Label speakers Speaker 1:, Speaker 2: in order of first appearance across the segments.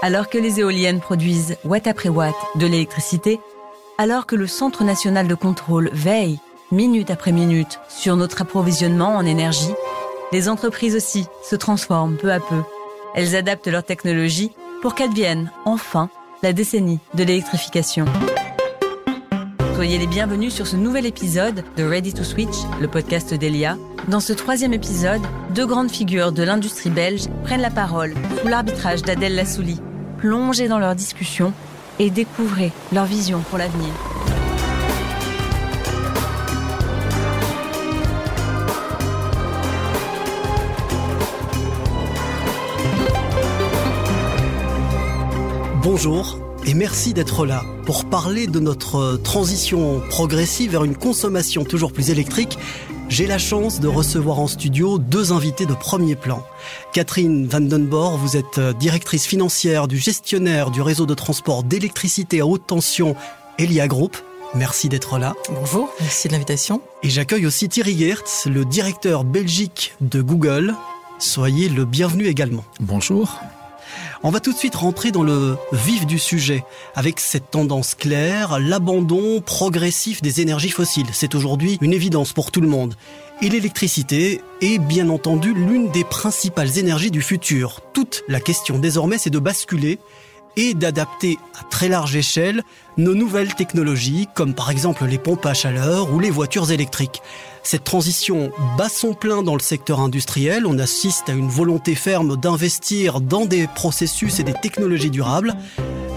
Speaker 1: Alors que les éoliennes produisent watt après watt de l'électricité, alors que le Centre national de contrôle veille minute après minute sur notre approvisionnement en énergie, les entreprises aussi se transforment peu à peu. Elles adaptent leur technologie pour qu'advienne enfin la décennie de l'électrification. Soyez les bienvenus sur ce nouvel épisode de Ready to Switch, le podcast d'Elia. Dans ce troisième épisode, deux grandes figures de l'industrie belge prennent la parole sous l'arbitrage d'Adèle Lassouli. Plongez dans leurs discussions et découvrez leur vision pour l'avenir.
Speaker 2: Bonjour et merci d'être là pour parler de notre transition progressive vers une consommation toujours plus électrique. J'ai la chance de recevoir en studio deux invités de premier plan. Catherine Vandenborg, vous êtes directrice financière du gestionnaire du réseau de transport d'électricité à haute tension Elia Group. Merci d'être là.
Speaker 3: Bonjour, merci de l'invitation.
Speaker 2: Et j'accueille aussi Thierry Geertz, le directeur belgique de Google. Soyez le bienvenu également.
Speaker 4: Bonjour.
Speaker 2: On va tout de suite rentrer dans le vif du sujet avec cette tendance claire, l'abandon progressif des énergies fossiles. C'est aujourd'hui une évidence pour tout le monde. Et l'électricité est bien entendu l'une des principales énergies du futur. Toute la question désormais, c'est de basculer et d'adapter à très large échelle nos nouvelles technologies, comme par exemple les pompes à chaleur ou les voitures électriques. Cette transition bat son plein dans le secteur industriel. On assiste à une volonté ferme d'investir dans des processus et des technologies durables.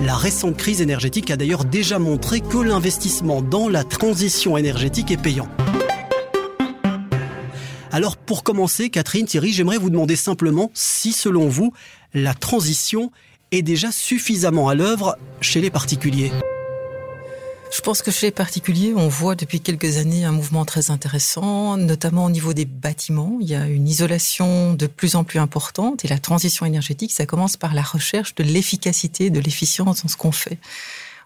Speaker 2: La récente crise énergétique a d'ailleurs déjà montré que l'investissement dans la transition énergétique est payant. Alors pour commencer, Catherine, Thierry, j'aimerais vous demander simplement si selon vous, la transition est déjà suffisamment à l'œuvre chez les particuliers.
Speaker 3: Je pense que chez les particuliers, on voit depuis quelques années un mouvement très intéressant, notamment au niveau des bâtiments. Il y a une isolation de plus en plus importante et la transition énergétique, ça commence par la recherche de l'efficacité, de l'efficience dans ce qu'on fait.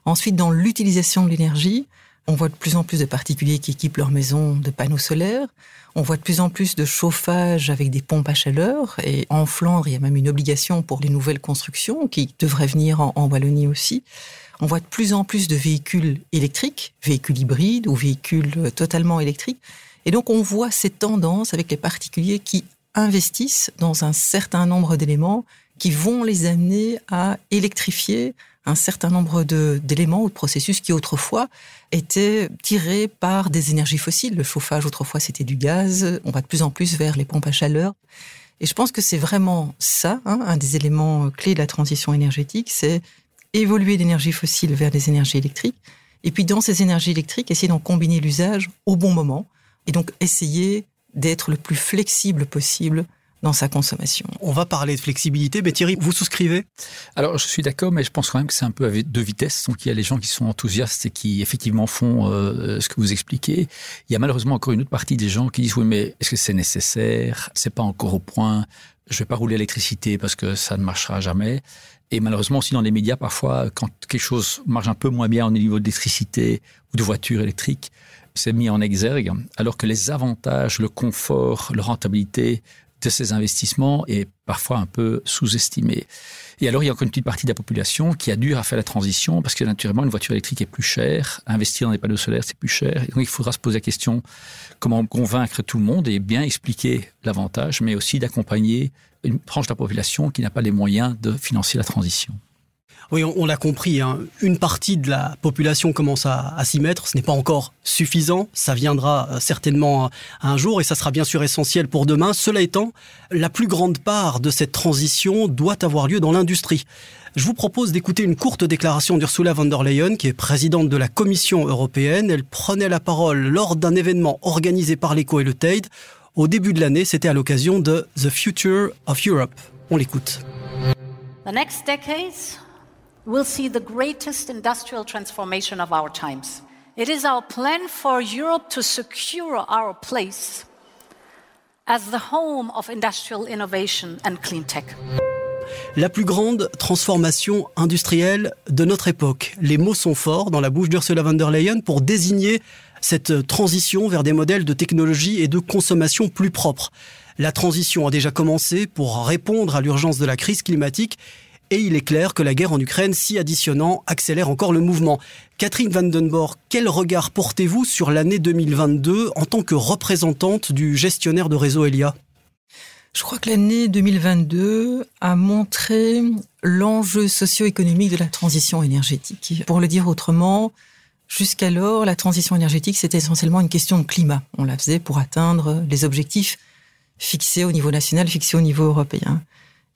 Speaker 3: Ensuite, dans l'utilisation de l'énergie, on voit de plus en plus de particuliers qui équipent leur maison de panneaux solaires. On voit de plus en plus de chauffage avec des pompes à chaleur. Et en Flandre, il y a même une obligation pour les nouvelles constructions qui devrait venir en, en Wallonie aussi on voit de plus en plus de véhicules électriques, véhicules hybrides ou véhicules euh, totalement électriques. Et donc on voit ces tendances avec les particuliers qui investissent dans un certain nombre d'éléments qui vont les amener à électrifier un certain nombre d'éléments ou de processus qui autrefois étaient tirés par des énergies fossiles. Le chauffage autrefois c'était du gaz, on va de plus en plus vers les pompes à chaleur. Et je pense que c'est vraiment ça, hein, un des éléments clés de la transition énergétique, c'est évoluer d'énergie fossile vers des énergies électriques. Et puis dans ces énergies électriques, essayer d'en combiner l'usage au bon moment. Et donc essayer d'être le plus flexible possible dans sa consommation.
Speaker 2: On va parler de flexibilité, mais Thierry, vous souscrivez?
Speaker 4: Alors je suis d'accord, mais je pense quand même que c'est un peu avec deux vitesses. Donc il y a les gens qui sont enthousiastes et qui effectivement font euh, ce que vous expliquez. Il y a malheureusement encore une autre partie des gens qui disent oui, mais est-ce que c'est nécessaire? C'est pas encore au point. Je vais pas rouler l'électricité parce que ça ne marchera jamais. Et malheureusement aussi dans les médias, parfois, quand quelque chose marche un peu moins bien au niveau d'électricité ou de voitures électriques, c'est mis en exergue, alors que les avantages, le confort, la rentabilité de ces investissements est parfois un peu sous-estimé. Et alors, il y a encore une petite partie de la population qui a dû à faire la transition parce que naturellement, une voiture électrique est plus chère. Investir dans des panneaux solaires, c'est plus cher. Donc, il faudra se poser la question comment convaincre tout le monde et bien expliquer l'avantage, mais aussi d'accompagner une tranche de la population qui n'a pas les moyens de financer la transition.
Speaker 2: Oui, on, l'a compris, hein. une partie de la population commence à, s'y mettre, ce n'est pas encore suffisant, ça viendra euh, certainement un jour et ça sera bien sûr essentiel pour demain. Cela étant, la plus grande part de cette transition doit avoir lieu dans l'industrie. Je vous propose d'écouter une courte déclaration d'Ursula von der Leyen, qui est présidente de la Commission européenne. Elle prenait la parole lors d'un événement organisé par l'ECO et le TAID. Au début de l'année, c'était à l'occasion de The Future of Europe. On l'écoute.
Speaker 5: The next decades will see the greatest industrial transformation of our times. It is our plan for Europe to secure our place as the home of industrial innovation and clean tech.
Speaker 2: La plus grande transformation industrielle de notre époque. Les mots sont forts dans la bouche d'Ursula von der Leyen pour désigner cette transition vers des modèles de technologie et de consommation plus propres. La transition a déjà commencé pour répondre à l'urgence de la crise climatique Et il est clair que la guerre en Ukraine, s'y additionnant, accélère encore le mouvement. Catherine Vandenborg, quel regard portez-vous sur l'année 2022 en tant que représentante du gestionnaire de réseau Elia?
Speaker 3: Je crois que l'année 2022 a montré l'enjeu socio-économique de la transition énergétique. Pour le dire autrement, jusqu'alors, la transition énergétique, c'était essentiellement une question de climat. On la faisait pour atteindre les objectifs fixés au niveau national, fixés au niveau européen.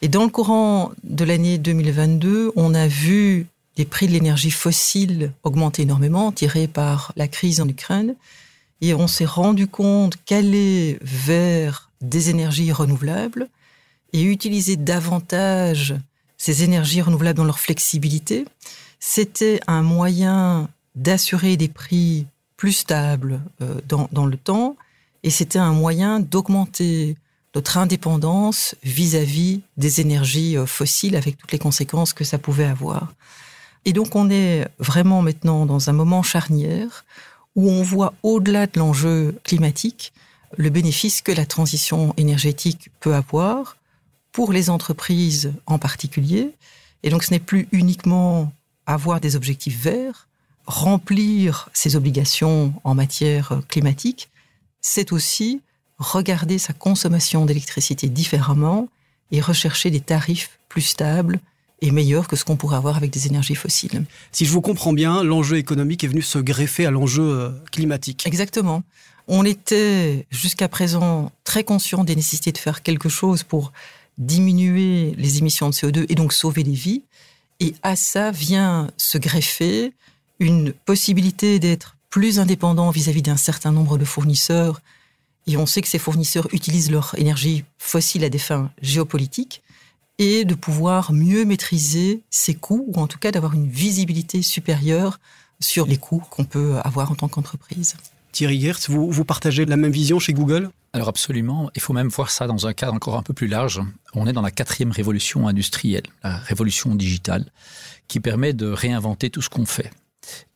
Speaker 3: Et dans le courant de l'année 2022, on a vu les prix de l'énergie fossile augmenter énormément, tirés par la crise en Ukraine. Et on s'est rendu compte qu'aller vers des énergies renouvelables et utiliser davantage ces énergies renouvelables dans leur flexibilité, c'était un moyen d'assurer des prix plus stables euh, dans, dans le temps et c'était un moyen d'augmenter notre indépendance vis-à-vis des énergies euh, fossiles avec toutes les conséquences que ça pouvait avoir. Et donc on est vraiment maintenant dans un moment charnière où on voit au-delà de l'enjeu climatique le bénéfice que la transition énergétique peut avoir pour les entreprises en particulier. Et donc ce n'est plus uniquement avoir des objectifs verts, remplir ses obligations en matière climatique, c'est aussi regarder sa consommation d'électricité différemment et rechercher des tarifs plus stables et meilleurs que ce qu'on pourrait avoir avec des énergies fossiles.
Speaker 2: Si je vous comprends bien, l'enjeu économique est venu se greffer à l'enjeu euh, climatique.
Speaker 3: Exactement. On était jusqu'à présent très conscient des nécessités de faire quelque chose pour diminuer les émissions de CO2 et donc sauver des vies. Et à ça vient se greffer une possibilité d'être plus indépendant vis-à-vis d'un certain nombre de fournisseurs et on sait que ces fournisseurs utilisent leur énergie fossile à des fins géopolitiques, et de pouvoir mieux maîtriser ses coûts, ou en tout cas d'avoir une visibilité supérieure sur les coûts qu'on peut avoir en tant qu'entreprise.
Speaker 2: Thierry Gertz, vous, vous partagez la même vision chez Google?
Speaker 4: Alors absolument, il faut même voir ça dans un cadre encore un peu plus large. On est dans la quatrième révolution industrielle, la révolution digitale, qui permet de réinventer tout ce qu'on fait.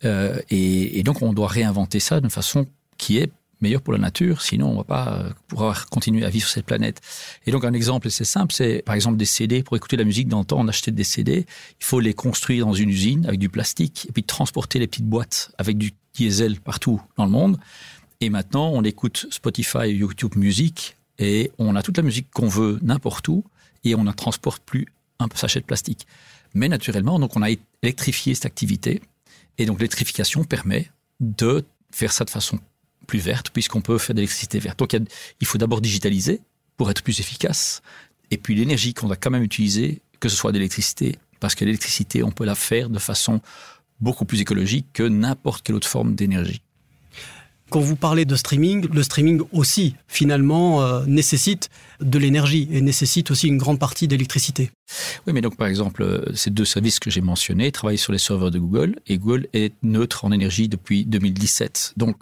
Speaker 4: Euh, et, et donc on doit réinventer ça d'une façon qui est meilleur pour la nature, sinon on va pas euh, pouvoir continuer à vivre sur cette planète. Et donc un exemple assez simple, c'est par exemple des CD. Pour écouter la musique dans le temps, on achetait des CD. Il faut les construire dans une usine avec du plastique et puis transporter les petites boîtes avec du diesel partout dans le monde. Et maintenant, on écoute Spotify, YouTube Music et on a toute la musique qu'on veut n'importe où et on ne transporte plus un sachet de plastique. Mais naturellement, donc on a électrifié cette activité et donc l'électrification permet de faire ça de façon plus verte, puisqu'on peut faire de l'électricité verte. Donc il faut d'abord digitaliser pour être plus efficace, et puis l'énergie qu'on va quand même utiliser, que ce soit d'électricité, parce que l'électricité, on peut la faire de façon beaucoup plus écologique que n'importe quelle autre forme d'énergie.
Speaker 2: Quand vous parlez de streaming, le streaming aussi, finalement, euh, nécessite de l'énergie et nécessite aussi une grande partie d'électricité.
Speaker 4: Oui, mais donc par exemple, euh, ces deux services que j'ai mentionnés travaillent sur les serveurs de Google et Google est neutre en énergie depuis 2017. Donc,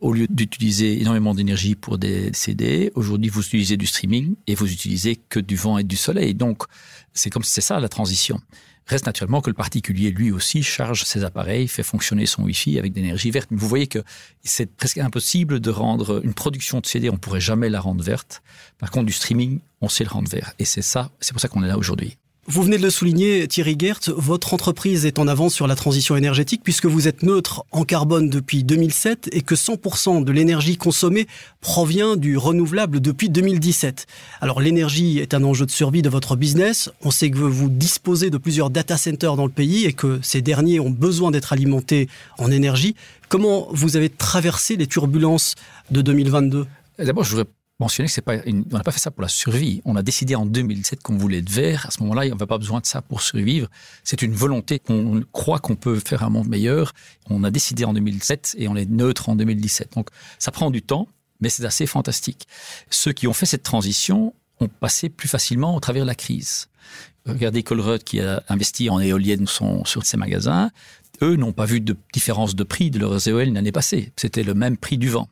Speaker 4: au lieu d'utiliser énormément d'énergie pour des CD, aujourd'hui vous utilisez du streaming et vous utilisez que du vent et du soleil. Donc, c'est comme c'est ça la transition. Reste naturellement que le particulier, lui aussi, charge ses appareils, fait fonctionner son Wi-Fi avec de l'énergie verte. Vous voyez que c'est presque impossible de rendre une production de CD, on pourrait jamais la rendre verte. Par contre, du streaming, on sait le rendre vert. Et c'est ça, c'est pour ça qu'on est là aujourd'hui.
Speaker 2: Vous venez de le souligner, Thierry Gert, votre entreprise est en avance sur la transition énergétique puisque vous êtes neutre en carbone depuis 2007 et que 100% de l'énergie consommée provient du renouvelable depuis 2017. Alors l'énergie est un enjeu de survie de votre business. On sait que vous disposez de plusieurs data centers dans le pays et que ces derniers ont besoin d'être alimentés en énergie. Comment vous avez traversé les turbulences de 2022
Speaker 4: D'abord, je voudrais on n'a pas fait ça pour la survie. On a décidé en 2007 qu'on voulait être vert. À ce moment-là, on n'avait pas besoin de ça pour survivre. C'est une volonté qu'on croit qu'on peut faire un monde meilleur. On a décidé en 2007 et on est neutre en 2017. Donc, ça prend du temps, mais c'est assez fantastique. Ceux qui ont fait cette transition ont passé plus facilement au travers de la crise. Regardez Colruyt qui a investi en éoliennes sur ses magasins. Eux n'ont pas vu de différence de prix de leurs éoliennes l'année passée. C'était le même prix du vent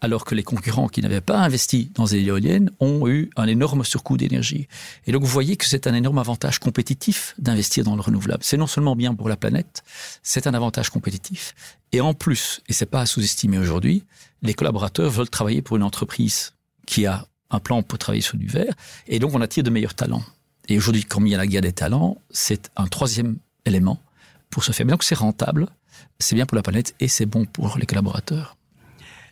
Speaker 4: alors que les concurrents qui n'avaient pas investi dans les éoliennes ont eu un énorme surcoût d'énergie. Et donc vous voyez que c'est un énorme avantage compétitif d'investir dans le renouvelable. C'est non seulement bien pour la planète, c'est un avantage compétitif. Et en plus, et c'est pas à sous-estimer aujourd'hui, les collaborateurs veulent travailler pour une entreprise qui a un plan pour travailler sur du verre, et donc on attire de meilleurs talents. Et aujourd'hui, comme il y a la guerre des talents, c'est un troisième élément pour se faire. Mais donc c'est rentable, c'est bien pour la planète et c'est bon pour les collaborateurs.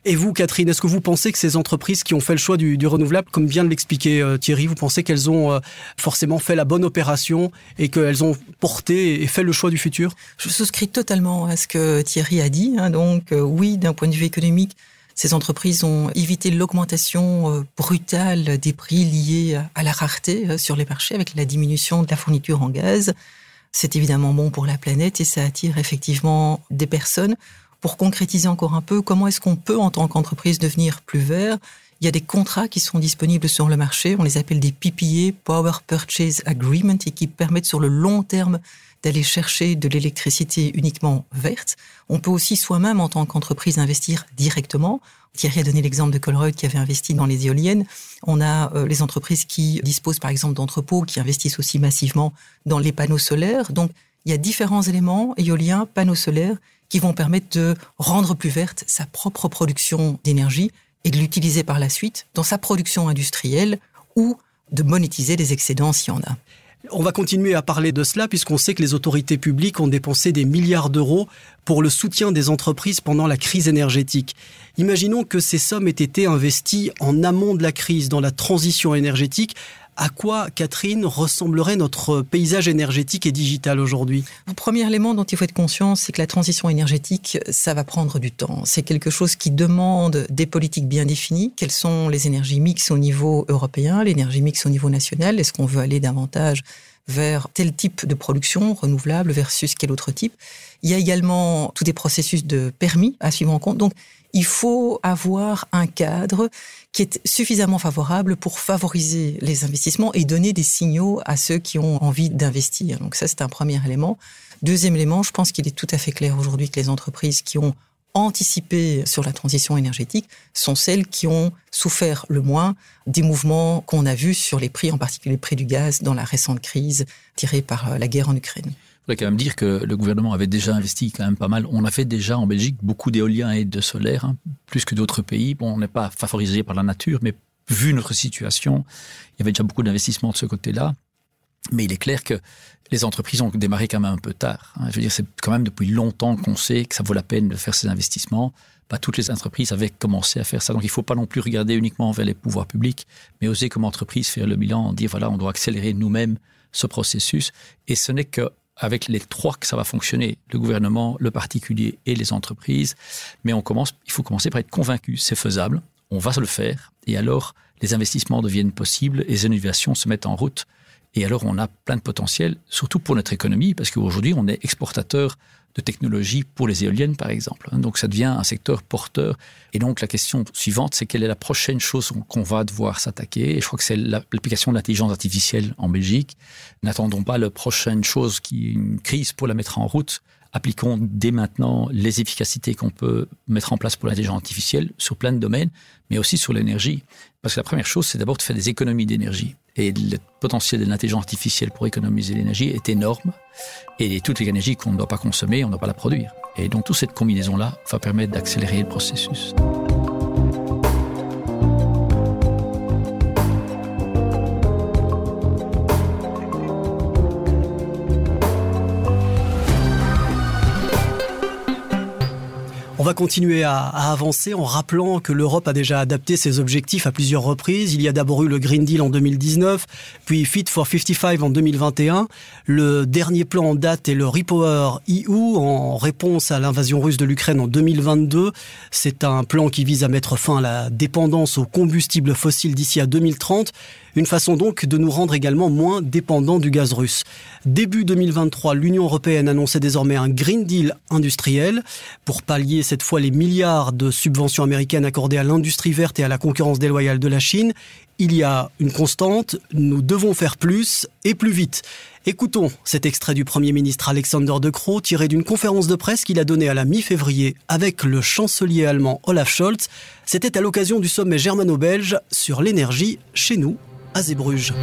Speaker 2: Et vous, Catherine, est-ce que vous pensez que ces entreprises qui ont fait le choix du, renouvelable, comme vient de l'expliquer euh, Thierry, vous pensez qu'elles ont euh, forcément fait la bonne opération et qu'elles ont porté et fait le choix du futur?
Speaker 3: Je souscris totalement à ce que Thierry a dit. Hein. donc euh, oui, d'un point de vue économique, ces entreprises ont évité l'augmentation brutale des prix liés à la rareté sur les marchés avec la diminution de la fourniture en gaz. C'est évidemment bon pour la planète et ça attire effectivement des personnes pour concrétiser encore un peu, comment est-ce qu'on peut, en tant qu'entreprise, devenir plus vert? Il y a des contrats qui sont disponibles sur le marché, on les appelle des PPA, Power Purchase Agreement, et qui permettent sur le long terme d'aller chercher de l'électricité uniquement verte. On peut aussi soi-même, en tant qu'entreprise, investir directement. Thierry a donné l'exemple de Colruyt qui avait investi dans les éoliennes. On a euh, les entreprises qui disposent par exemple d'entrepôts, qui investissent aussi massivement dans les panneaux solaires. Donc il y a différents éléments, éoliens, panneaux solaires, qui vont permettre de rendre plus verte sa propre production d'énergie et de l'utiliser par la suite dans sa production industrielle ou de monétiser les excédents s'il y en a.
Speaker 2: On va continuer à parler de cela puisqu'on sait que les autorités publiques ont dépensé des milliards d'euros pour le soutien des entreprises pendant la crise énergétique. Imaginons que ces sommes aient été investies en amont de la crise, dans la transition énergétique, à quoi, Catherine, ressemblerait notre paysage énergétique et digital aujourd'hui?
Speaker 3: Le premier élément dont il faut être conscient, c'est que la transition énergétique, ça va prendre du temps. C'est quelque chose qui demande des politiques bien définies. Quelles sont les énergies mixtes au niveau européen, l'énergie mixte au niveau national? Est-ce qu'on veut aller davantage vers tel type de production renouvelable versus quel autre type? Il y a également tous des processus de permis à suivre en compte. Donc, il faut avoir un cadre qui est suffisamment favorable pour favoriser les investissements et donner des signaux à ceux qui ont envie d'investir. Donc ça, c'est un premier élément. Deuxième élément, je pense qu'il est tout à fait clair aujourd'hui que les entreprises qui ont anticipé sur la transition énergétique sont celles qui ont souffert le moins des mouvements qu'on a vus sur les prix, en particulier les prix du gaz, dans la récente crise tirée par la guerre en Ukraine
Speaker 4: voudrais quand même dire que le gouvernement avait déjà investi quand même pas mal. On a fait déjà en Belgique beaucoup d'éolien et de solaire, hein, plus que d'autres pays. Bon, on n'est pas favorisé par la nature, mais vu notre situation, il y avait déjà beaucoup d'investissements de ce côté-là. Mais il est clair que les entreprises ont démarré quand même un peu tard. Hein. Je veux dire, c'est quand même depuis longtemps qu'on sait que ça vaut la peine de faire ces investissements. Pas toutes les entreprises avaient commencé à faire ça. Donc il ne faut pas non plus regarder uniquement vers les pouvoirs publics, mais oser comme entreprise faire le bilan, dire voilà, on doit accélérer nous-mêmes ce processus. Et ce n'est que avec les trois que ça va fonctionner, le gouvernement, le particulier et les entreprises. Mais on commence, il faut commencer par être convaincu, c'est faisable, on va se le faire, et alors les investissements deviennent possibles, les innovations se mettent en route, et alors on a plein de potentiel, surtout pour notre économie, parce qu'aujourd'hui on est exportateur de technologies pour les éoliennes, par exemple. Donc ça devient un secteur porteur. Et donc la question suivante, c'est quelle est la prochaine chose qu'on va devoir s'attaquer? Et je crois que c'est l'application de l'intelligence artificielle en Belgique. N'attendons pas la prochaine chose qui est une crise pour la mettre en route. Appliquons dès maintenant les efficacités qu'on peut mettre en place pour l'intelligence artificielle sur plein de domaines, mais aussi sur l'énergie. Parce que la première chose, c'est d'abord de faire des économies d'énergie. Et le potentiel de l'intelligence artificielle pour économiser l'énergie est énorme. Et toute l'énergie qu'on ne doit pas consommer, on ne doit pas la produire. Et donc toute cette combinaison-là va permettre d'accélérer le processus.
Speaker 2: Va continuer à, avancer en rappelant que l'Europe a déjà adapté ses objectifs à plusieurs reprises. Il y a d'abord eu le Green Deal en 2019, puis Fit for 55 en 2021. Le dernier plan en date est le Repower EU en réponse à l'invasion russe de l'Ukraine en 2022. C'est un plan qui vise à mettre fin à la dépendance aux combustibles fossiles d'ici à 2030 une façon donc de nous rendre également moins dépendants du gaz russe. Début 2023, l'Union européenne annonçait désormais un Green Deal industriel pour pallier cette fois les milliards de subventions américaines accordées à l'industrie verte et à la concurrence déloyale de la Chine. Il y a une constante, nous devons faire plus et plus vite. Écoutons cet extrait du Premier ministre Alexander De Croo tiré d'une conférence de presse qu'il a donnée à la mi-février avec le chancelier allemand Olaf Scholz. C'était à l'occasion du sommet germano-belge sur l'énergie chez nous à Zeebrugge.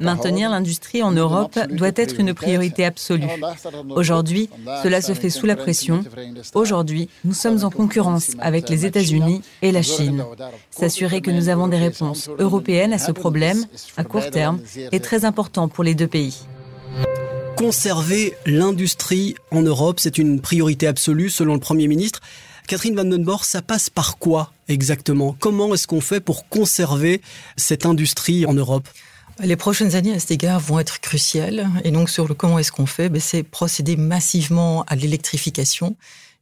Speaker 1: Maintenir l'industrie en Europe doit être une priorité absolue. Aujourd'hui, cela se fait sous la pression. Aujourd'hui, nous sommes en concurrence avec les États-Unis et la Chine. S'assurer que nous avons des réponses européennes à ce problème, à court terme, est très important pour les deux pays.
Speaker 2: Conserver l'industrie en Europe, c'est une priorité absolue selon le Premier ministre. Catherine Van Den ça passe par quoi exactement? Comment est-ce qu'on fait pour conserver cette industrie en Europe?
Speaker 3: Les prochaines années à cet égard vont être cruciales. Et donc sur le comment est-ce qu'on fait, ben, c'est procéder massivement à l'électrification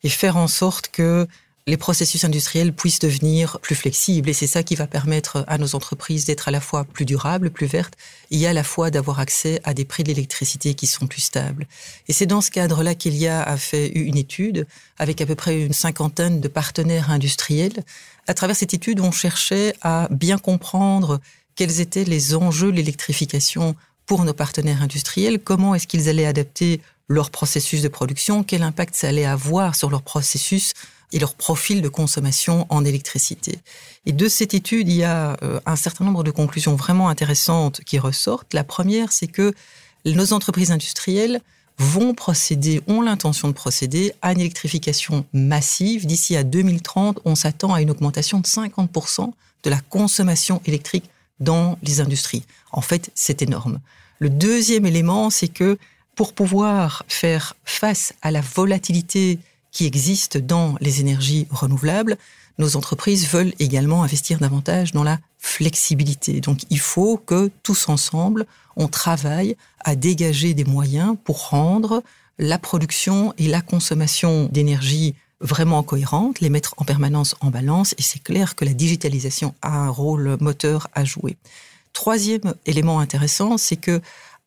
Speaker 3: et faire en sorte que les processus industriels puissent devenir plus flexibles. Et c'est ça qui va permettre à nos entreprises d'être à la fois plus durables, plus vertes, et à la fois d'avoir accès à des prix de l'électricité qui sont plus stables. Et c'est dans ce cadre-là qu'il y a fait une étude avec à peu près une cinquantaine de partenaires industriels. À travers cette étude, on cherchait à bien comprendre quels étaient les enjeux de l'électrification pour nos partenaires industriels, comment est-ce qu'ils allaient adapter leur processus de production, quel impact ça allait avoir sur leur processus et leur profil de consommation en électricité. Et de cette étude, il y a euh, un certain nombre de conclusions vraiment intéressantes qui ressortent. La première, c'est que nos entreprises industrielles vont procéder, ont l'intention de procéder à une électrification massive. D'ici à 2030, on s'attend à une augmentation de 50% de la consommation électrique dans les industries. En fait, c'est énorme. Le deuxième élément, c'est que pour pouvoir faire face à la volatilité qui existe dans les énergies renouvelables, nos entreprises veulent également investir davantage dans la flexibilité. Donc il faut que tous ensemble, on travaille à dégager des moyens pour rendre la production et la consommation d'énergie vraiment cohérentes, les mettre en permanence en balance, et c'est clair que la digitalisation a un rôle moteur à jouer. Troisième élément intéressant, c'est que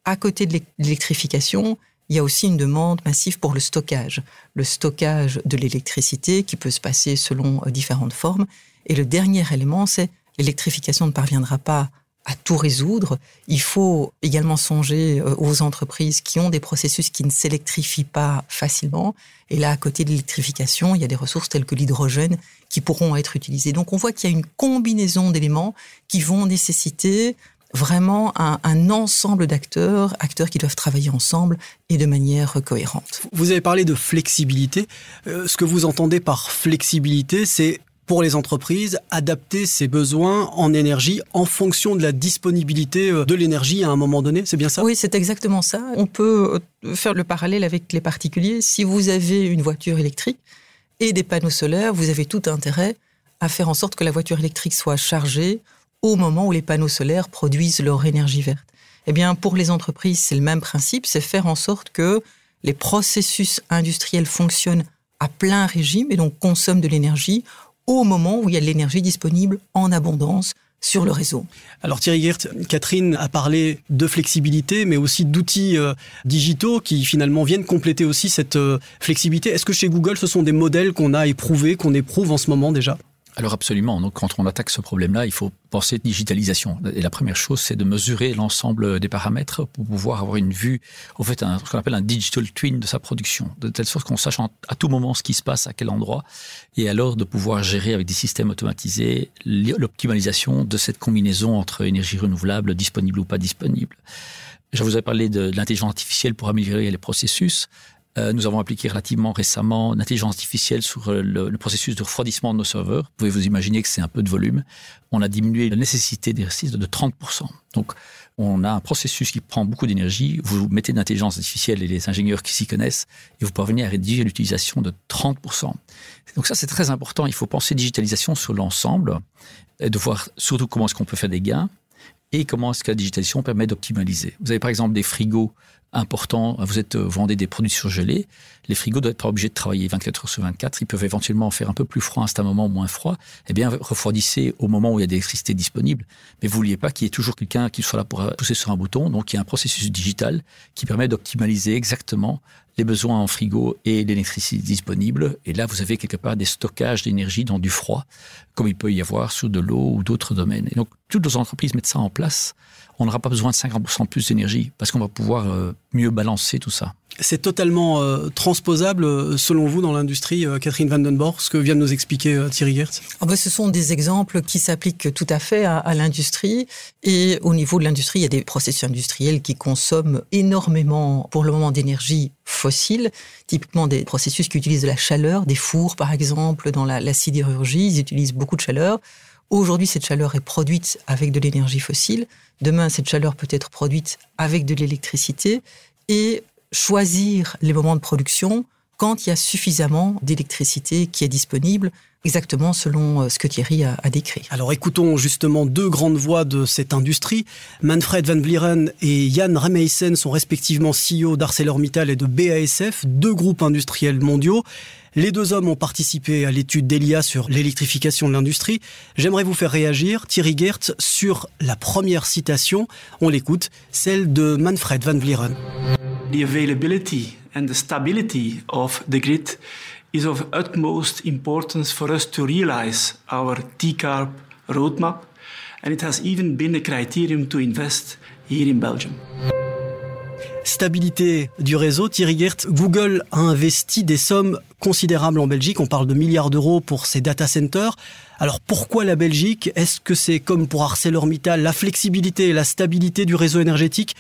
Speaker 3: à côté de l'électrification, il y a aussi une demande massive pour le stockage. Le stockage de l'électricité qui peut se passer selon euh, différentes formes. Et le dernier élément, c'est l'électrification ne parviendra pas à tout résoudre. Il faut également songer euh, aux entreprises qui ont des processus qui ne s'électrifient pas facilement. Et là, à côté de l'électrification, il y a des ressources telles que l'hydrogène qui pourront être utilisées. Donc on voit qu'il y a une combinaison d'éléments qui vont nécessiter vraiment un, ensemble d'acteurs, acteurs qui doivent travailler ensemble et de manière cohérente.
Speaker 2: Vous avez parlé de flexibilité. Euh, ce que vous entendez par flexibilité, c'est pour les entreprises adapter ses besoins en énergie en fonction de la disponibilité euh, de l'énergie à un moment donné, c'est bien ça?
Speaker 3: Oui, c'est exactement ça. On peut euh, faire le parallèle avec les particuliers. Si vous avez une voiture électrique et des panneaux solaires, vous avez tout intérêt à faire en sorte que la voiture électrique soit chargée au moment où les panneaux solaires produisent leur énergie verte. Eh bien, pour les entreprises, c'est le même principe, c'est faire en sorte que les processus industriels fonctionnent à plein régime et donc consomment de l'énergie au moment où il y a de l'énergie disponible en abondance sur le réseau.
Speaker 2: Alors Thierry Geert, Catherine a parlé de flexibilité, mais aussi d'outils euh, digitaux qui finalement viennent compléter aussi cette euh, flexibilité. Est-ce que chez Google, ce sont des modèles qu'on a éprouvés, qu'on éprouve en ce moment déjà?
Speaker 4: Alors absolument. Donc quand on attaque ce problème-là, il faut penser digitalisation. Et la première chose, c'est de mesurer l'ensemble des paramètres pour pouvoir avoir une vue, en fait, un, ce qu'on appelle un digital twin de sa production, de telle sorte qu'on sache à tout moment ce qui se passe à quel endroit, et alors de pouvoir gérer avec des systèmes automatisés l'optimalisation de cette combinaison entre énergie renouvelable, disponible ou pas disponible. Je vous ai parlé de l'intelligence artificielle pour améliorer les processus. Euh, nous avons appliqué relativement récemment l'intelligence artificielle sur euh, le, processus de refroidissement de nos serveurs. Vous pouvez vous imaginer que c'est un peu de volume. On a diminué la nécessité d'exercice de 30%. Donc, on a un processus qui prend beaucoup d'énergie. Vous mettez de l'intelligence artificielle et les ingénieurs qui s'y connaissent et vous parvenez à réduire l'utilisation de 30%. Donc ça, c'est très important. Il faut penser digitalisation sur l'ensemble et de voir surtout comment est-ce qu'on peut faire des gains et comment est-ce que la digitalisation permet d'optimaliser. Vous avez par exemple des frigos important. Vous êtes euh, vendez des produits surgelés. Les frigos doivent être pas obligés de travailler 24 heures sur 24. Ils peuvent éventuellement faire un peu plus froid à un moment moins froid. Eh bien, refroidissez au moment où il y a de l'électricité disponible. Mais vous vouliez pas qu'il y ait toujours quelqu'un qui soit là pour euh, pousser sur un bouton. Donc, il y a un processus digital qui permet d'optimaliser exactement les besoins en frigo et l'électricité disponible. Et là, vous avez quelque part des stockages d'énergie dans du froid, comme il peut y avoir sous de l'eau ou d'autres domaines. Et donc, toutes nos entreprises mettent ça en place on n'aura pas besoin de 50% de plus d'énergie parce qu'on va pouvoir euh, mieux balancer tout ça.
Speaker 2: C'est totalement euh, transposable, euh, selon vous, dans l'industrie, euh, Catherine Vandenborg, ce que vient de nous expliquer Thierry Gertz
Speaker 3: oh ben, Ce sont des exemples qui s'appliquent tout à fait à, l'industrie. Et au niveau de l'industrie, il y a des processus industriels qui consomment énormément, pour le moment, d'énergie fossile. Typiquement des processus qui utilisent de la chaleur, des fours, par exemple, dans la, la sidérurgie, ils utilisent beaucoup de chaleur. Aujourd'hui, cette chaleur est produite avec de l'énergie fossile. Demain, cette chaleur peut être produite avec de l'électricité. Et choisir les moments de production quand il y a suffisamment d'électricité qui est disponible, exactement selon euh, ce que Thierry a, décrit.
Speaker 2: Alors écoutons justement deux grandes voix de cette industrie. Manfred Van Vlieren et Jan Remeysen sont respectivement CEO d'ArcelorMittal et de BASF, deux groupes industriels mondiaux. Les deux hommes ont participé à l'étude d'Elia sur l'électrification de l'industrie. J'aimerais vous faire réagir, Thierry Geert, sur la première citation. On l'écoute, celle de Manfred Van Vlieren.
Speaker 6: The availability and the stability of the grid is of utmost importance for us to realize our TCARB roadmap, and it has even been a criterion to invest here in Belgium.
Speaker 2: Stabilité du réseau, Thierry Gert, Google a investi des sommes considérables en Belgique. On parle de milliards d'euros pour ses data centers. Alors pourquoi la Belgique? Est-ce que c'est comme pour ArcelorMittal, la flexibilité et la stabilité du réseau énergétique?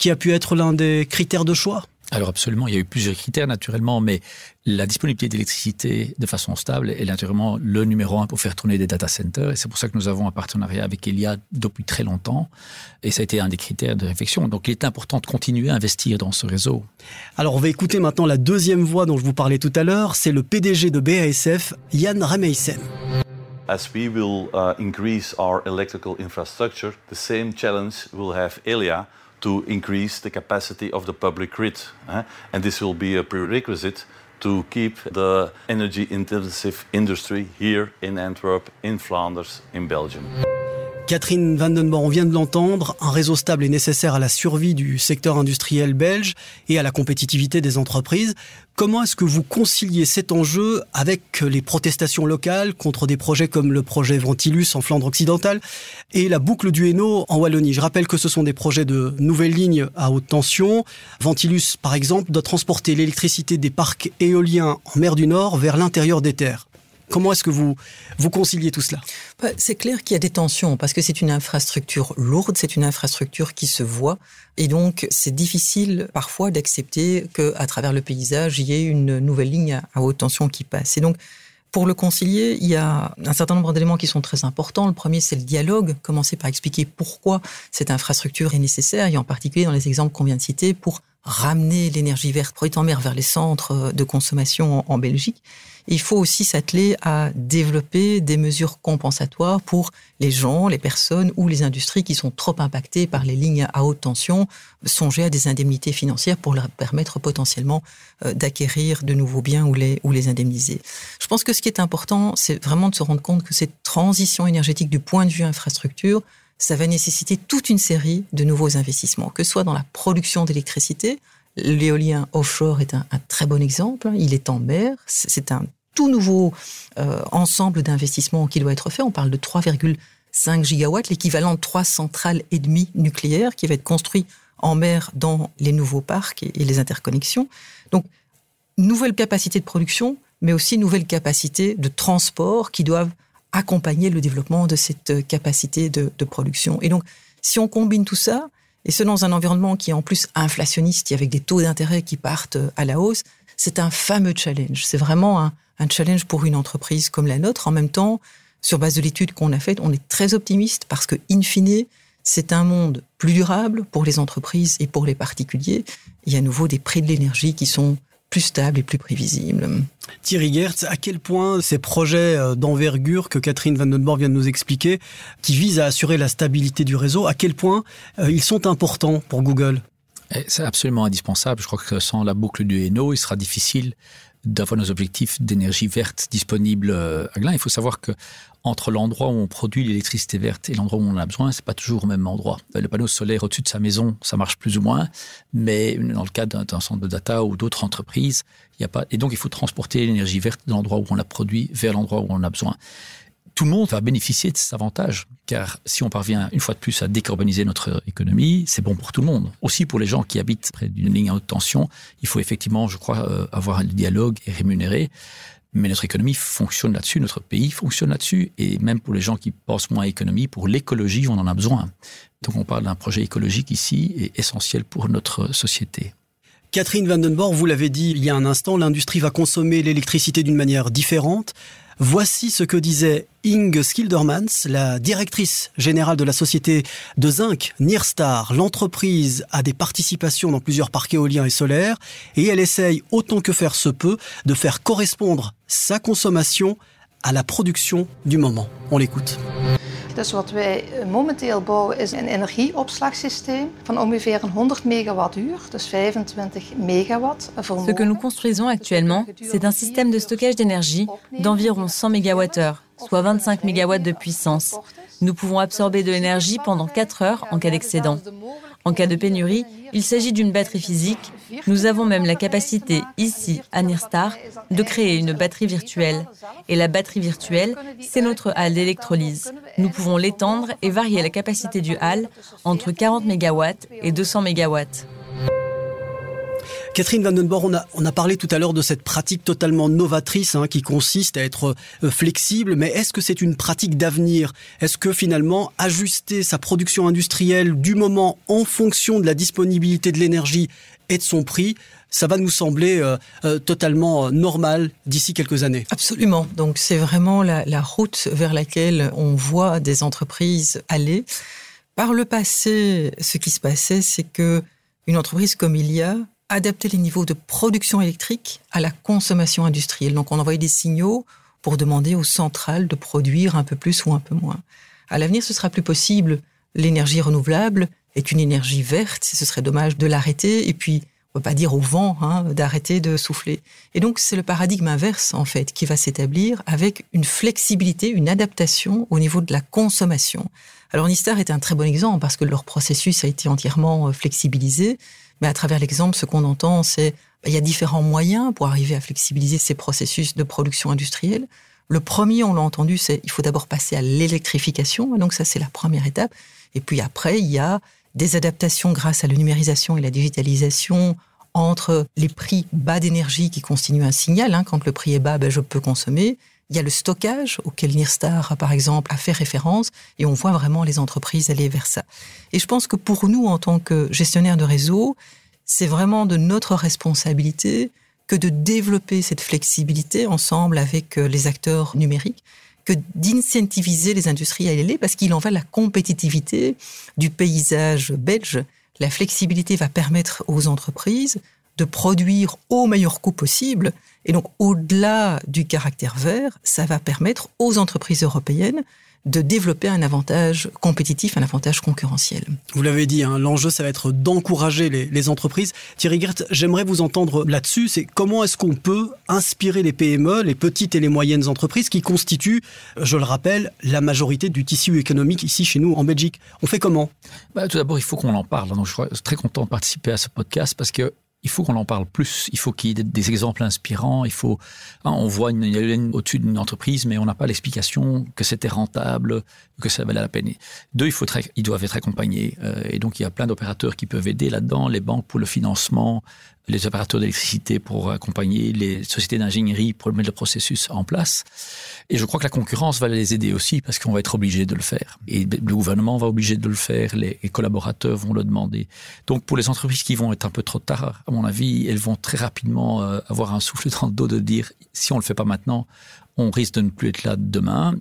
Speaker 2: Qui a pu être l'un des critères de choix?
Speaker 4: Alors absolument, il y a eu plusieurs critères naturellement, mais la disponibilité d'électricité de façon stable est naturellement le numéro un pour faire tourner des data centers. Et c'est pour ça que nous avons un partenariat avec Elia depuis très longtemps. Et ça a été un des critères de réflexion. Donc il est important de continuer à investir dans ce réseau.
Speaker 2: Alors on va écouter maintenant la deuxième voix dont je vous parlais tout à l'heure. C'est le PDG de BASF, Yann Remeysen.
Speaker 7: As we will uh, increase our electrical infrastructure, the same challenge will have Elia to increase the capacity of the public grid. Eh? And this will be a prerequisite to keep the energy intensive industry here in Antwerp, in Flanders, in Belgium.
Speaker 2: Catherine Vandenborg, on vient de l'entendre, un réseau stable est nécessaire à la survie du secteur industriel belge et à la compétitivité des entreprises. Comment est-ce que vous conciliez cet enjeu avec les protestations locales contre des projets comme le projet Ventilus en Flandre occidentale et la boucle du Hainaut en Wallonie? Je rappelle que ce sont des projets de nouvelles lignes à haute tension. Ventilus, par exemple, doit transporter l'électricité des parcs éoliens en mer du Nord vers l'intérieur des terres. Comment est-ce que vous, vous conciliez tout cela?
Speaker 3: Bah, C'est clair qu'il y a des tensions parce que c'est une infrastructure lourde, c'est une infrastructure qui se voit. Et donc, c'est difficile parfois d'accepter qu'à travers le paysage, il y ait une nouvelle ligne à haute tension qui passe. Et donc, pour le concilier, il y a un certain nombre d'éléments qui sont très importants. Le premier, c'est le dialogue. Commencer par expliquer pourquoi cette infrastructure est nécessaire, et en particulier dans les exemples qu'on vient de citer, pour ramener l'énergie verte produite en mer vers les centres de consommation en Belgique il faut aussi s'atteler à développer des mesures compensatoires pour les gens, les personnes ou les industries qui sont trop impactées par les lignes à haute tension, songer à des indemnités financières pour leur permettre potentiellement euh, d'acquérir de nouveaux biens ou les, ou les indemniser. Je pense que ce qui est important, c'est vraiment de se rendre compte que cette transition énergétique du point de vue infrastructure, ça va nécessiter toute une série de nouveaux investissements, que ce soit dans la production d'électricité, L'éolien offshore est un, très bon exemple. Il est en mer. C'est un tout nouveau euh, ensemble d'investissements qui doit être fait. On parle de 3,5 gigawatts, l'équivalent de trois centrales et demie nucléaires qui va être construit en mer dans les nouveaux parcs et, les interconnexions. Donc, nouvelle capacité de production, mais aussi nouvelle capacité de transport qui doivent accompagner le développement de cette capacité de, production. Et donc, si on combine tout ça, et ce dans un environnement qui est en plus inflationniste, avec des taux d'intérêt qui partent à la hausse, c'est un fameux challenge. C'est vraiment un, un challenge pour une entreprise comme la nôtre. En même temps, sur base de l'étude qu'on a faite, on est très optimiste parce que, in fine, c'est un monde plus durable pour les entreprises et pour les particuliers. Il y a à nouveau des prix de l'énergie qui sont plus stables et plus prévisibles.
Speaker 2: Thierry Gertz, à quel point ces projets euh, d'envergure que Catherine Van Den vient de nous expliquer, qui visent à assurer la stabilité du réseau, à quel point euh, ils sont importants pour Google?
Speaker 4: C'est absolument indispensable. Je crois que sans la boucle du Hainaut, il sera difficile d'avoir nos objectifs d'énergie verte disponibles euh, à Glin. Il faut savoir que entre l'endroit où on produit l'électricité verte et l'endroit où on en a besoin, c'est pas toujours au même endroit. Le panneau solaire au-dessus de sa maison, ça marche plus ou moins, mais dans le cas d'un centre de data ou d'autres entreprises, il n'y a pas. Et donc, il faut transporter l'énergie verte de l'endroit où on la produit vers l'endroit où on en a besoin tout le monde va bénéficier de ces avantages. Car si on parvient une fois de plus à décarboniser notre économie, c'est bon pour tout le monde. Aussi pour les gens qui habitent près d'une ligne à haute tension, il faut effectivement, je crois, euh, avoir un dialogue et rémunérer. Mais notre économie fonctionne là-dessus, notre pays fonctionne là-dessus, et même pour les gens qui pensent moins à l'économie, pour l'écologie, on en a besoin. Donc on parle d'un projet écologique ici et essentiel pour notre société.
Speaker 2: Catherine Vandenborg, vous l'avez dit il y a un instant, l'industrie va consommer l'électricité d'une manière différente. Voici ce que disait Inge Skildermans, la directrice générale de la société de zinc Nirstar. L'entreprise a des participations dans plusieurs parcs éoliens et solaires et elle essaye autant que faire se peut de faire correspondre sa consommation à la production du moment. On l'écoute.
Speaker 8: Dus wat wij momenteel bouwen is een energieopslagsysteem van ongeveer 100 megawattuur, dus 25 megawatt.
Speaker 1: Ce que nous construisons actuellement, c'est un système de stockage d'énergie d'environ 100 mégawattheures, soit 25 mégawatts de puissance. Nous pouvons absorber de l'énergie pendant 4 heures en cas d'excédent. En cas de pénurie, il s'agit d'une batterie physique. Nous avons même la capacité, ici, à Nirstar, de créer une batterie virtuelle. Et la batterie virtuelle, c'est notre halle d'électrolyse. Nous pouvons l'étendre et varier la capacité du hall entre 40 MW et 200 MW.
Speaker 2: Catherine Vandenborg, on a, on a parlé tout à l'heure de cette pratique totalement novatrice hein, qui consiste à être euh, flexible, mais est-ce que c'est une pratique d'avenir? Est-ce que finalement ajuster sa production industrielle du moment en fonction de la disponibilité de l'énergie et de son prix, ça va nous sembler euh, euh, totalement normal d'ici quelques années?
Speaker 3: Absolument. Donc c'est vraiment la, la, route vers laquelle on voit des entreprises aller. Par le passé, ce qui se passait, c'est que une entreprise comme Ilia adapter les niveaux de production électrique à la consommation industrielle. Donc on envoyait des signaux pour demander aux centrales de produire un peu plus ou un peu moins. À l'avenir, ce sera plus possible. L'énergie renouvelable est une énergie verte, ce serait dommage de l'arrêter. Et puis, on ne peut pas dire au vent hein, d'arrêter de souffler. Et donc, c'est le paradigme inverse, en fait, qui va s'établir avec une flexibilité, une adaptation au niveau de la consommation. Alors, Nistar est un très bon exemple parce que leur processus a été entièrement euh, flexibilisé. Mais à travers l'exemple, ce qu'on entend, c'est il y a différents moyens pour arriver à flexibiliser ces processus de production industrielle. Le premier, on l'a entendu, c'est il faut d'abord passer à l'électrification. Donc ça, c'est la première étape. Et puis après, il y a des adaptations grâce à la numérisation et la digitalisation entre les prix bas d'énergie qui constituent un signal. Hein, quand le prix est bas, ben, je peux consommer. Il y a le stockage auquel Nirstar, par exemple, a fait référence et on voit vraiment les entreprises aller vers ça. Et je pense que pour nous, en tant que gestionnaire de réseau, c'est vraiment de notre responsabilité que de développer cette flexibilité ensemble avec euh, les acteurs numériques, que d'incentiviser les industries à y aller parce qu'il en va de la compétitivité du paysage belge. La flexibilité va permettre aux entreprises de produire au meilleur coût possible et donc, au-delà du caractère vert, ça va permettre aux entreprises européennes de développer un avantage compétitif, un avantage concurrentiel.
Speaker 2: Vous l'avez dit, hein, l'enjeu, ça va être d'encourager les, les, entreprises. Thierry Gert, j'aimerais vous entendre là-dessus. C'est comment est-ce qu'on peut inspirer les PME, les petites et les moyennes entreprises qui constituent, je le rappelle, la majorité du tissu économique ici chez nous en Belgique. On fait comment?
Speaker 4: Bah, Tout d'abord, il faut qu'on en parle. Donc, je suis très content de participer à ce podcast parce que il faut qu'on en parle plus. Il faut qu'il y ait des exemples inspirants. Il faut, hein, on voit une éolienne au-dessus d'une entreprise, mais on n'a pas l'explication que c'était rentable, que ça valait la peine. Deux, il faut très, ils doivent être accompagnés. Euh, et donc, il y a plein d'opérateurs qui peuvent aider là-dedans. Les banques pour le financement, les opérateurs d'électricité pour accompagner les sociétés d'ingénierie pour mettre le processus en place. Et je crois que la concurrence va les aider aussi parce qu'on va être obligé de le faire. Et le gouvernement va obliger de le faire, les, collaborateurs vont le demander. Donc pour les entreprises qui vont être un peu trop tard, à mon avis, elles vont très rapidement euh, avoir un souffle dans le dos de dire si on le fait pas maintenant, on risque de ne plus être là demain.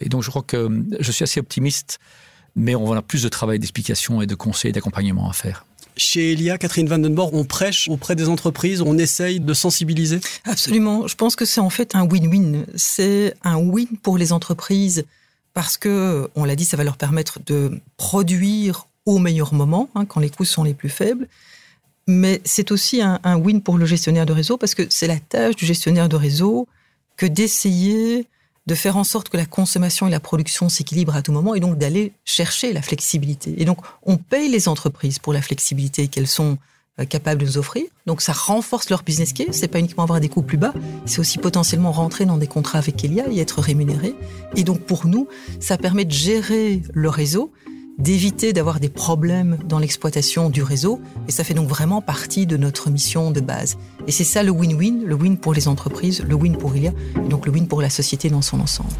Speaker 4: Et donc je crois que je suis assez optimiste, mais on va avoir plus de travail d'explication et de conseil d'accompagnement à faire.
Speaker 2: Chez Elia, Catherine Vandenborg, on prêche auprès des entreprises, on essaye de sensibiliser?
Speaker 3: Absolument. Je pense que c'est en fait un win-win. C'est un win pour les entreprises parce que, on l'a dit, ça va leur permettre de produire au meilleur moment, hein, quand les coûts sont les plus faibles. Mais c'est aussi un, win pour le gestionnaire de réseau parce que c'est la tâche du gestionnaire de réseau que d'essayer de faire en sorte que la consommation et la production s'équilibrent à tout moment et donc d'aller chercher la flexibilité. Et donc, on paye les entreprises pour la flexibilité qu'elles sont capables de nous offrir. Donc ça renforce leur business case. C'est pas uniquement avoir des coûts plus bas, c'est aussi potentiellement rentrer dans des contrats avec Elia et être rémunéré. Et donc pour nous, ça permet de gérer le réseau d'éviter d'avoir des problèmes dans l'exploitation du réseau. Et ça fait donc vraiment partie de notre mission de base. Et c'est ça le win-win, le win pour les entreprises, le win pour Ilia, et donc le win pour la société dans son ensemble.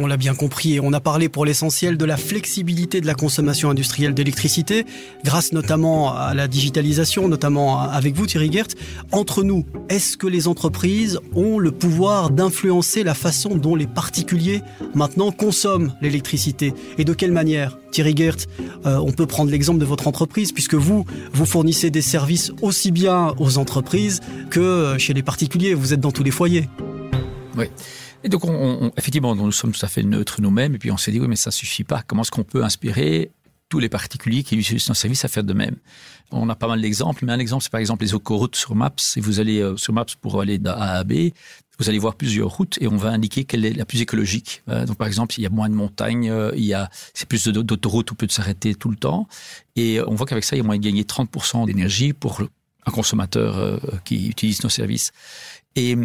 Speaker 2: On l'a bien compris et on a parlé pour l'essentiel de la flexibilité de la consommation industrielle d'électricité, grâce notamment à la digitalisation, notamment avec vous Thierry Gert. Entre nous, est-ce que les entreprises ont le pouvoir d'influencer la façon dont les particuliers maintenant consomment l'électricité? Et de quelle manière? Thierry Gert, euh, on peut prendre l'exemple de votre entreprise, puisque vous, vous fournissez des services aussi bien aux entreprises que chez les particuliers. Vous êtes dans tous les foyers.
Speaker 4: Oui. Et donc, on, effectivement, nous sommes tout à fait neutres nous-mêmes. Et puis, on s'est dit, oui, mais ça suffit pas. Comment est-ce qu'on peut inspirer tous les particuliers qui utilisent nos services à faire de même? On a pas mal d'exemples, mais un exemple, c'est par exemple les autoroutes sur Maps. Si vous allez euh, sur Maps pour aller d'A à B, vous allez voir plusieurs routes et on va indiquer quelle est la plus écologique. Euh, donc, par exemple, il y a moins de montagnes, euh, il y a c'est plus d'autoroutes où on peut s'arrêter tout le temps. Et on voit qu'avec ça, il y a moyen de gagner 30% d'énergie pour un consommateur qui utilise nos services. Et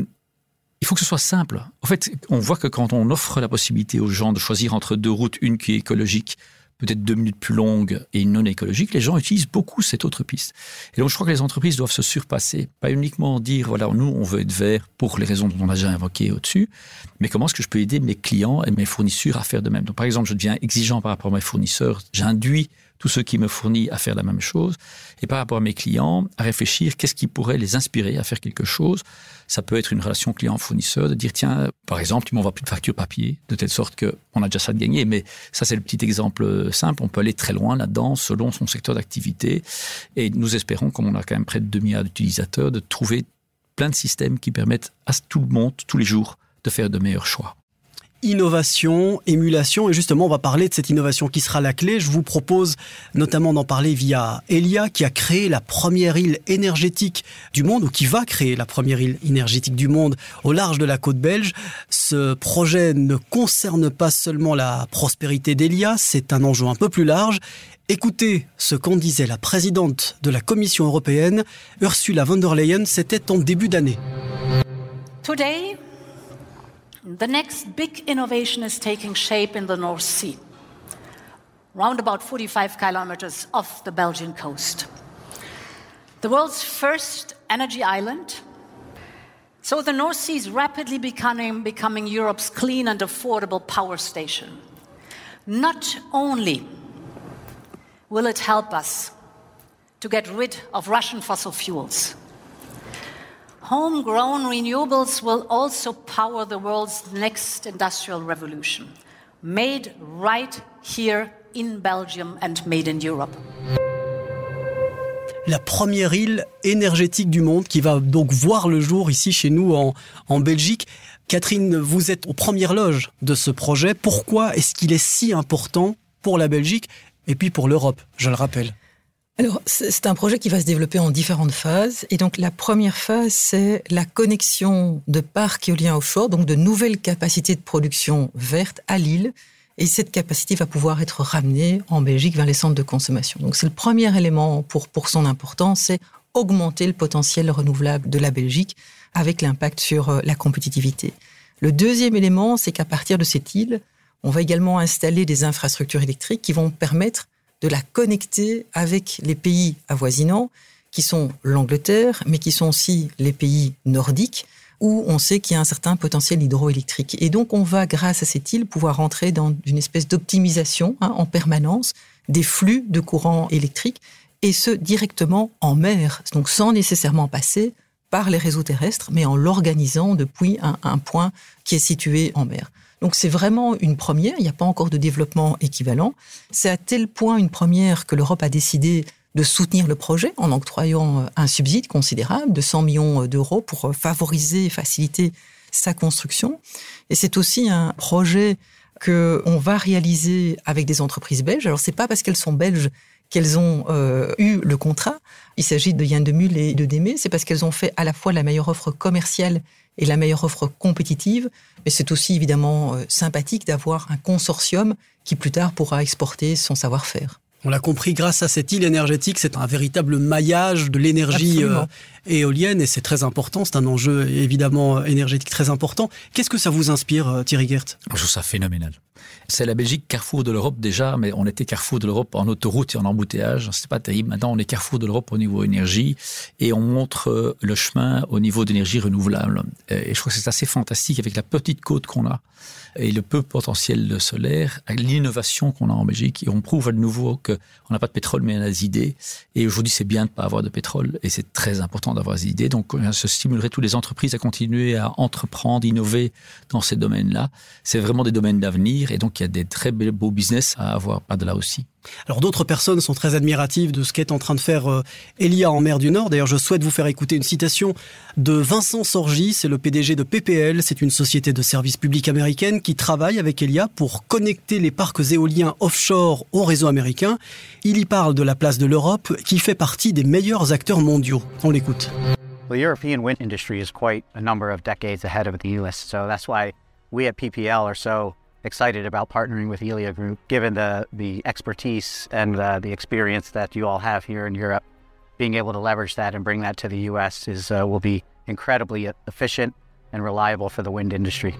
Speaker 4: il faut que ce soit simple. En fait, on voit que quand on offre la possibilité aux gens de choisir entre deux routes, une qui est écologique, peut-être deux minutes plus longue et une non écologique, les gens utilisent beaucoup cette autre piste. Et donc, je crois que les entreprises doivent se surpasser, pas uniquement dire, voilà, nous, on veut être vert pour les raisons dont on a déjà invoqué au-dessus, mais comment est-ce que je peux aider mes clients et mes fournisseurs à faire de même? Donc, par exemple, je deviens exigeant par rapport à mes fournisseurs, j'induis tous ceux qui me fournissent à faire la même chose, et par rapport à mes clients, à réfléchir qu'est-ce qui pourrait les inspirer à faire quelque chose. Ça peut être une relation client-fournisseur, de dire tiens, par exemple, tu m'envoies plus de facture papier, de telle sorte que on a déjà ça de gagné. Mais ça, c'est le petit exemple simple. On peut aller très loin là-dedans selon son secteur d'activité. Et nous espérons, comme on a quand même près de 2 milliards d'utilisateurs, de trouver plein de systèmes qui permettent à tout le monde, tous les jours, de faire de meilleurs choix
Speaker 2: innovation, émulation. Et justement, on va parler de cette innovation qui sera la clé. Je vous propose notamment d'en parler via Elia, qui a créé la première île énergétique du monde, ou qui va créer la première île énergétique du monde au large de la côte belge. Ce projet ne concerne pas seulement la prospérité d'Elia, c'est un enjeu un peu plus large. Écoutez ce qu'en disait la présidente de la Commission européenne, Ursula von der Leyen, c'était en début d'année.
Speaker 5: The next big innovation is taking shape in the North Sea, round about 45 kilometers off the Belgian coast. The world's first energy island. So the North Sea is rapidly becoming, becoming Europe's clean and affordable power station. Not only will it help us to get rid of Russian fossil fuels, Homegrown renewables will also power the world's next industrial revolution, made right here in Belgium and made in Europe.
Speaker 2: La première île énergétique du monde qui va donc voir le jour ici chez nous en Belgique. Catherine, vous êtes aux premières loges de ce projet. Pourquoi est-ce qu'il est si important pour la Belgique et puis pour l'Europe, je le rappelle
Speaker 3: alors, c'est un projet qui va se développer en différentes phases. Et donc, la première phase, c'est la connexion de parcs éoliens offshore, donc de nouvelles capacités de production verte à l'île. Et cette capacité va pouvoir être ramenée en Belgique vers les centres de consommation. Donc, c'est le premier élément pour, pour son importance, c'est augmenter le potentiel renouvelable de la Belgique avec l'impact sur euh, la compétitivité. Le deuxième élément, c'est qu'à partir de cette île, on va également installer des infrastructures électriques qui vont permettre de la connecter avec les pays avoisinants, qui sont l'Angleterre, mais qui sont aussi les pays nordiques, où on sait qu'il y a un certain potentiel hydroélectrique. Et donc, on va, grâce à cette île, pouvoir rentrer dans une espèce d'optimisation hein, en permanence des flux de courant électrique, et ce, directement en mer, donc sans nécessairement passer par les réseaux terrestres, mais en l'organisant depuis un point qui est situé en mer. Donc c'est vraiment une première, il n'y a pas encore de développement équivalent. C'est à tel point une première que l'Europe a décidé de soutenir le projet en octroyant euh, un subside considérable de 100 millions d'euros pour euh, favoriser et faciliter sa construction. Et c'est aussi un projet que on va réaliser avec des entreprises belges. Alors c'est pas parce qu'elles sont belges qu'elles ont euh, eu le contrat. Il s'agit de Yann de Mul et de Démé. C'est parce qu'elles ont fait à la fois la meilleure offre commerciale et la meilleure offre compétitive. Mais c'est aussi évidemment euh, sympathique d'avoir un consortium qui plus tard pourra exporter son savoir-faire.
Speaker 2: On l'a compris, grâce à cette île énergétique, c'est un véritable maillage de l'énergie euh, éolienne et c'est très important. C'est un enjeu évidemment énergétique très important. Qu'est-ce que ça vous inspire, euh, Thierry Gert
Speaker 4: Je trouve ça phénoménal. C'est la Belgique carrefour de l'Europe déjà, mais on était carrefour de l'Europe en autoroute et en embouteillage. C'est pas terrible. Maintenant, on est carrefour de l'Europe au niveau énergie et on montre euh, le chemin au niveau d'énergie renouvelable. Et je crois que c'est assez fantastique avec la petite côte qu'on a et le peu potentiel solaire, l'innovation qu'on a en Belgique. Et on prouve à nouveau qu'on n'a pas de pétrole, mais on a des idées. Et aujourd'hui, c'est bien de ne pas avoir de pétrole. Et c'est très important d'avoir des idées. Donc, ça stimulerait toutes les entreprises à continuer à entreprendre, innover dans ces domaines-là. C'est vraiment des domaines d'avenir. Et donc, il y a des très beaux business à avoir pas de là aussi.
Speaker 2: Alors d'autres personnes sont très admiratives de ce qu'est en train de faire euh, Elia en mer du Nord. D'ailleurs, je souhaite vous faire écouter une citation de Vincent Sorgi, c'est le PDG de PPL, c'est une société de services publics américaine qui travaille avec Elia pour connecter les parcs éoliens offshore au réseau américain. Il y parle de la place de l'Europe qui fait partie des meilleurs acteurs mondiaux. On l'écoute.
Speaker 9: The European wind industry is quite a number of decades ahead of the US, so that's why we at PPL are so excited about partnering with Elia Group, given the, the expertise and the experience that you all have here in Europe. Being able to leverage that and bring that to the U.S. is uh, will be incredibly efficient and reliable for the wind industry.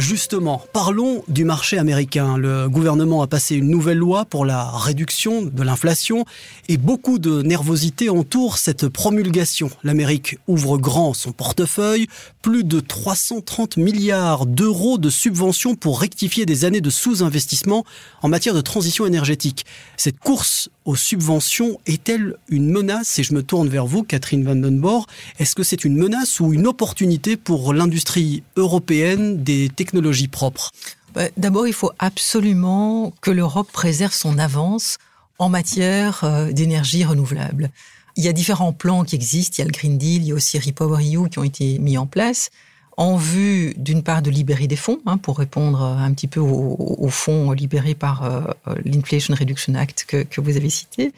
Speaker 2: Justement, parlons du marché américain. Le gouvernement a passé une nouvelle loi pour la réduction de l'inflation et beaucoup de nervosité entoure cette promulgation. L'Amérique ouvre grand son portefeuille, plus de 330 milliards d'euros de subventions pour rectifier des années de sous-investissement en matière de transition énergétique. Cette course aux subventions est-elle une menace Et je me tourne vers vous, Catherine Vandenborg. Est-ce que c'est une menace ou une opportunité pour l'industrie européenne des technologies propres
Speaker 3: bah, D'abord, il faut absolument que l'Europe préserve son avance en matière euh, d'énergie renouvelable. Il y a différents plans qui existent. Il y a le Green Deal, il y a aussi Repower EU qui ont été mis en place en vue, d'une part, de libérer des fonds, hein, pour répondre un petit peu aux, fonds libérés par euh, l'Inflation Reduction Act que, vous avez cité.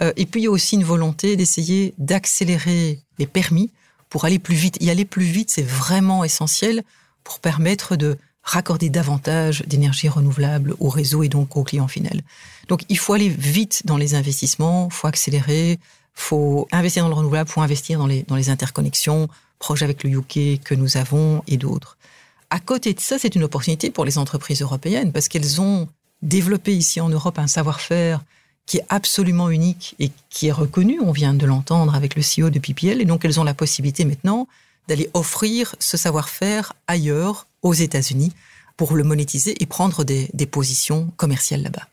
Speaker 3: Euh, et puis, il y a aussi une volonté d'essayer d'accélérer les permis pour aller plus vite. Y aller plus vite, c'est vraiment essentiel pour permettre de raccorder davantage d'énergie renouvelable au réseau et donc au client final. Donc, il faut aller vite dans les investissements, faut accélérer, faut investir dans le renouvelable, faut investir dans les interconnexions, projet avec le UK que nous avons et d'autres. À côté de ça, c'est une opportunité pour les entreprises européennes parce qu'elles ont développé ici en Europe un savoir-faire qui est absolument unique et qui est reconnu. On vient de l'entendre avec le CEO de PPL et donc elles ont la possibilité maintenant d'aller offrir ce savoir-faire ailleurs, aux États-Unis, pour le monétiser et prendre des, des positions commerciales là-bas.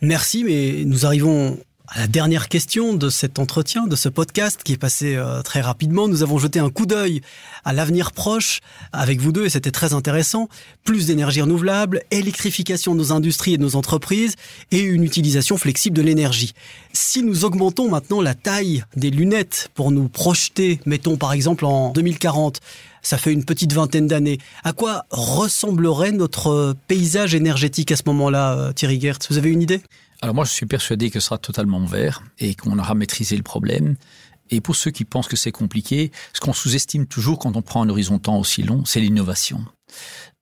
Speaker 2: Merci, mais nous arrivons à la dernière question de cet entretien, de ce podcast qui est passé euh, très rapidement. Nous avons jeté un coup d'œil à l'avenir proche avec vous deux et c'était très intéressant. Plus d'énergie renouvelable, électrification de nos industries et de nos entreprises et une utilisation flexible de l'énergie. Si nous augmentons maintenant la taille des lunettes pour nous projeter, mettons par exemple en 2040, ça fait une petite vingtaine d'années. À quoi ressemblerait notre paysage énergétique à ce moment-là, euh, Thierry Gertz Vous avez une idée?
Speaker 4: Alors moi, je suis persuadé que ce sera totalement vert et qu'on aura maîtrisé le problème. Et pour ceux qui pensent que c'est compliqué, ce qu'on sous-estime toujours quand on prend un horizon temps aussi long, c'est l'innovation.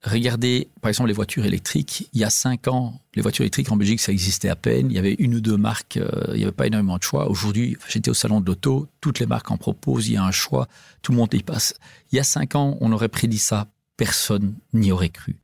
Speaker 4: Regardez, par exemple, les voitures électriques. Il y a cinq ans, les voitures électriques en Belgique, ça existait à peine. Il y avait une ou deux marques, euh, il n'y avait pas énormément de choix. Aujourd'hui, j'étais au salon de l'auto, toutes les marques en proposent, il y a un choix, tout le monde y passe. Il y a cinq ans, on aurait prédit ça personne n'y aurait cru.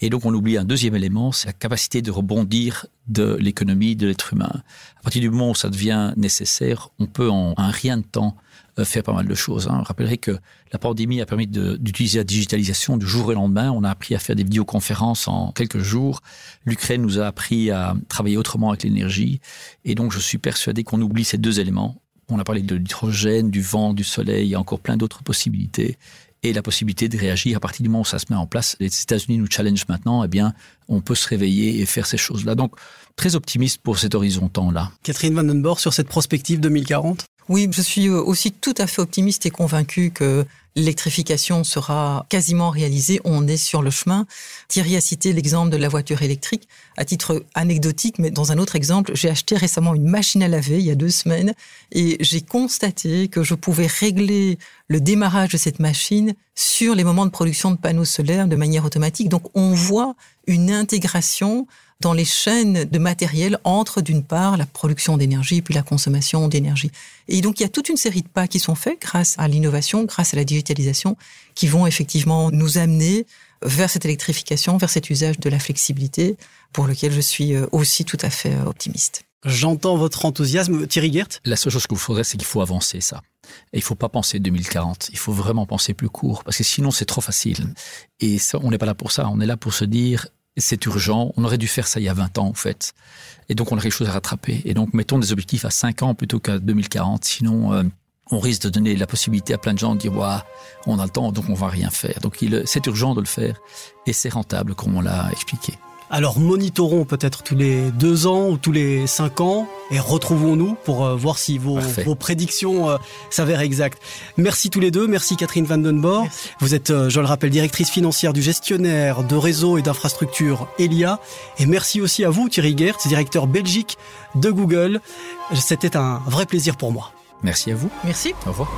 Speaker 4: Et donc on oublie un deuxième élément, c'est la capacité de rebondir de l'économie de l'être humain. À partir du moment où ça devient nécessaire, on peut en un rien de temps euh, faire pas mal de choses. Hein. Rappellerai que la pandémie a permis d'utiliser la digitalisation du jour au lendemain. On a appris à faire des vidéoconférences en quelques jours. L'Ukraine nous a appris à travailler autrement avec l'énergie. Et donc je suis persuadé qu'on oublie ces deux éléments. On a parlé de l'hydrogène, du vent, du soleil, il y a encore plein d'autres possibilités et la possibilité de réagir à partir du moment où ça se met en place. Les États-Unis nous challenge maintenant, eh bien, on peut se réveiller et faire ces choses-là. Donc, très optimiste pour cet horizon temps-là.
Speaker 2: Catherine Vandenborg, sur cette prospective 2040
Speaker 3: Oui, je suis euh, aussi tout à fait optimiste et convaincu que l'électrification sera quasiment réalisée. On est sur le chemin. Thierry a cité l'exemple de la voiture électrique. À titre anecdotique, mais dans un autre exemple, j'ai acheté récemment une machine à laver il y a deux semaines et j'ai constaté que je pouvais régler le démarrage de cette machine sur les moments de production de panneaux solaires de manière automatique. Donc on voit une intégration dans les chaînes de matériel entre d'une part la production d'énergie puis la consommation d'énergie. Et donc il y a toute une série de pas qui sont faits grâce à l'innovation, grâce à la digitalisation, qui vont effectivement nous amener vers cette électrification, vers cet usage de la flexibilité, pour lequel je suis euh, aussi tout à fait euh, optimiste.
Speaker 2: J'entends votre enthousiasme. Thierry Gert
Speaker 4: La seule chose qu'il faudrait, c'est qu'il faut avancer ça. Et il faut pas penser 2040. Il faut vraiment penser plus court, parce que sinon c'est trop facile. Et ça, on n'est pas là pour ça. On est là pour se dire, c'est urgent. On aurait dû faire ça il y a 20 ans, en fait. Et donc, on a quelque chose à rattraper. Et donc, mettons des objectifs à 5 ans plutôt qu'à 2040. Sinon, euh, on risque de donner la possibilité à plein de gens de dire, ouais, on a le temps, donc on va rien faire. Donc, c'est urgent de le faire. Et c'est rentable, comme on l'a expliqué.
Speaker 2: Alors monitorons peut-être tous les deux ans ou tous les cinq ans et retrouvons-nous pour euh, voir si vos, prédictions euh, s'avèrent exactes. Merci tous les deux, merci Catherine Vandenborg. Vous êtes, euh, je le rappelle, directrice financière du gestionnaire de réseau et d'infrastructure Elia. Et merci aussi à vous Thierry Gertz, directeur Belgique de Google. C'était un vrai plaisir pour moi.
Speaker 4: Merci à vous.
Speaker 3: Merci.
Speaker 4: Au revoir.